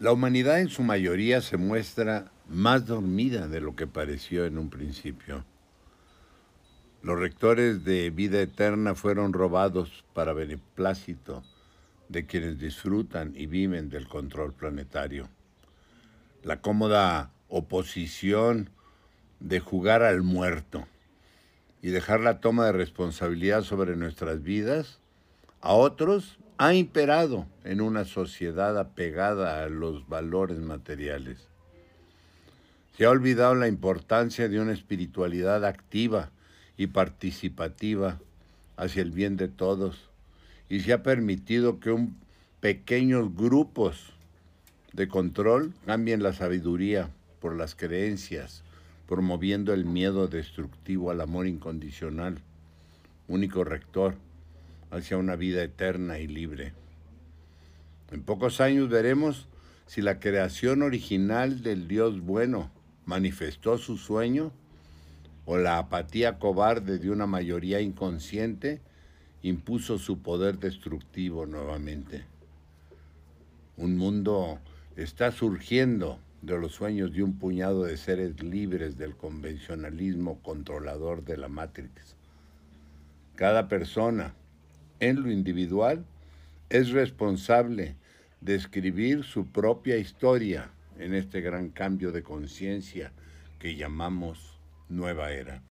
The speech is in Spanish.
La humanidad en su mayoría se muestra más dormida de lo que pareció en un principio. Los rectores de vida eterna fueron robados para beneplácito de quienes disfrutan y viven del control planetario. La cómoda oposición de jugar al muerto y dejar la toma de responsabilidad sobre nuestras vidas a otros ha imperado en una sociedad apegada a los valores materiales. Se ha olvidado la importancia de una espiritualidad activa y participativa hacia el bien de todos y se ha permitido que un pequeños grupos de control cambien la sabiduría por las creencias, promoviendo el miedo destructivo al amor incondicional, único rector hacia una vida eterna y libre. En pocos años veremos si la creación original del Dios bueno manifestó su sueño o la apatía cobarde de una mayoría inconsciente impuso su poder destructivo nuevamente. Un mundo está surgiendo de los sueños de un puñado de seres libres del convencionalismo controlador de la Matrix. Cada persona, en lo individual, es responsable de escribir su propia historia en este gran cambio de conciencia que llamamos nueva era.